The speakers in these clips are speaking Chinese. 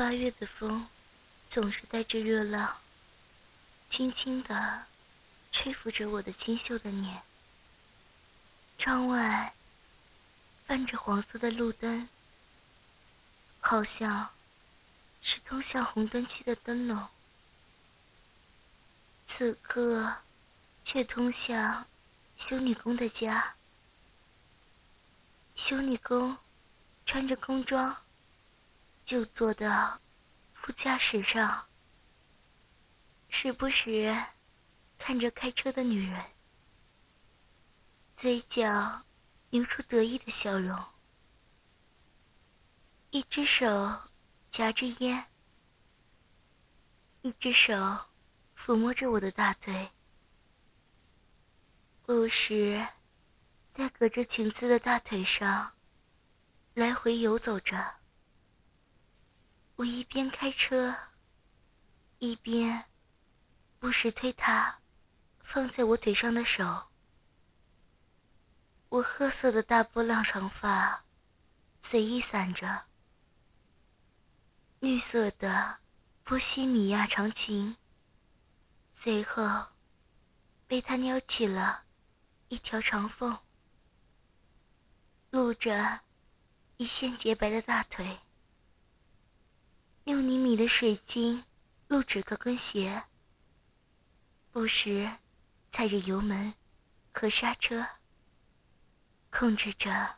八月的风，总是带着热浪，轻轻地吹拂着我的清秀的脸。窗外泛着黄色的路灯，好像是通向红灯区的灯笼，此刻却通向修女工的家。修女工穿着工装。就坐到副驾驶上，时不时看着开车的女人，嘴角流出得意的笑容，一只手夹着烟，一只手抚摸着我的大腿，不时在隔着裙子的大腿上来回游走着。我一边开车，一边不时推他放在我腿上的手。我褐色的大波浪长发随意散着，绿色的波西米亚长裙随后被他撩起了一条长缝，露着一线洁白的大腿。六厘米的水晶露指高跟鞋，不时踩着油门和刹车，控制着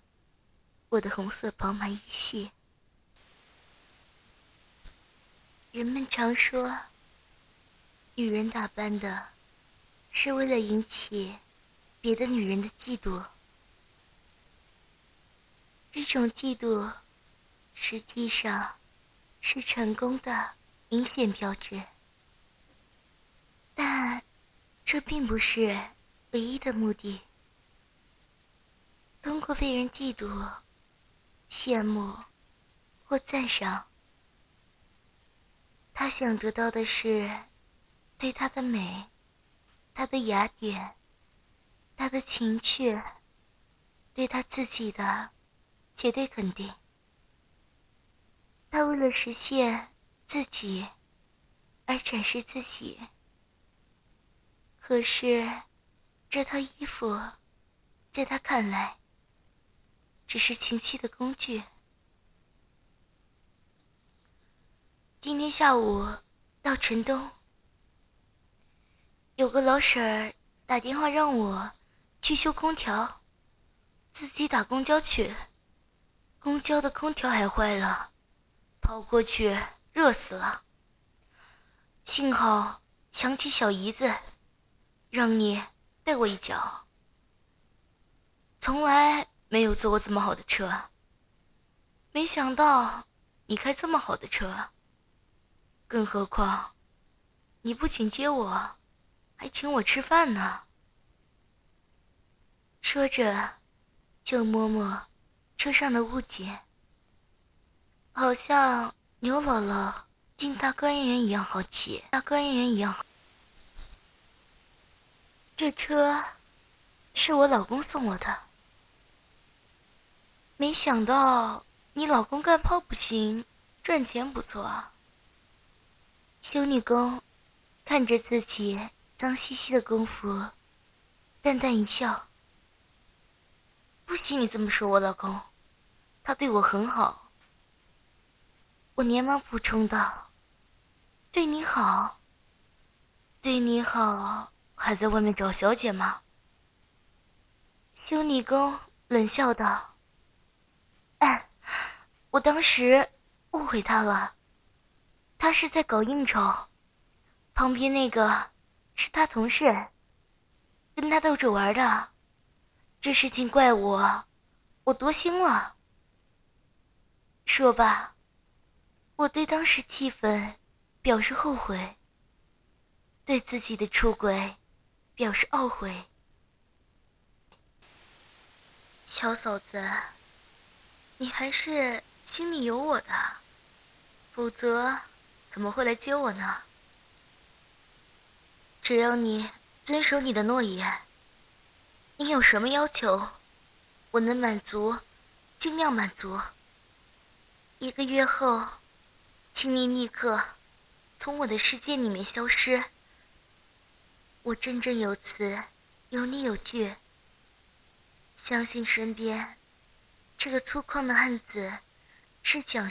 我的红色宝马一系。人们常说，女人打扮的是为了引起别的女人的嫉妒，这种嫉妒实际上。是成功的明显标志，但这并不是唯一的目的。通过被人嫉妒、羡慕或赞赏，他想得到的是对他的美、他的雅典、他的情趣、对他自己的绝对肯定。他为了实现自己而展示自己，可是这套衣服在他看来只是情趣的工具。今天下午到城东，有个老婶儿打电话让我去修空调，自己打公交去，公交的空调还坏了。跑过去，热死了。幸好想起小姨子，让你带我一脚。从来没有坐过这么好的车，没想到你开这么好的车。更何况，你不仅接我，还请我吃饭呢。说着，就摸摸车上的物件。好像牛姥姥进大观园一样好骑，大观园一样。这车是我老公送我的，没想到你老公干炮不行，赚钱不错啊。修女工看着自己脏兮兮的工服，淡淡一笑。不许你这么说我老公，他对我很好。我连忙补充道：“对你好，对你好，还在外面找小姐吗？”修女工冷笑道：“哎，我当时误会他了，他是在搞应酬，旁边那个是他同事，跟他逗着玩的，这事情怪我，我多心了。说吧。”我对当时气氛表示后悔，对自己的出轨表示懊悔。小嫂子，你还是心里有我的，否则怎么会来接我呢？只要你遵守你的诺言，你有什么要求，我能满足，尽量满足。一个月后。请你立刻从我的世界里面消失。我振振有词，有理有据。相信身边这个粗犷的汉子是侥幸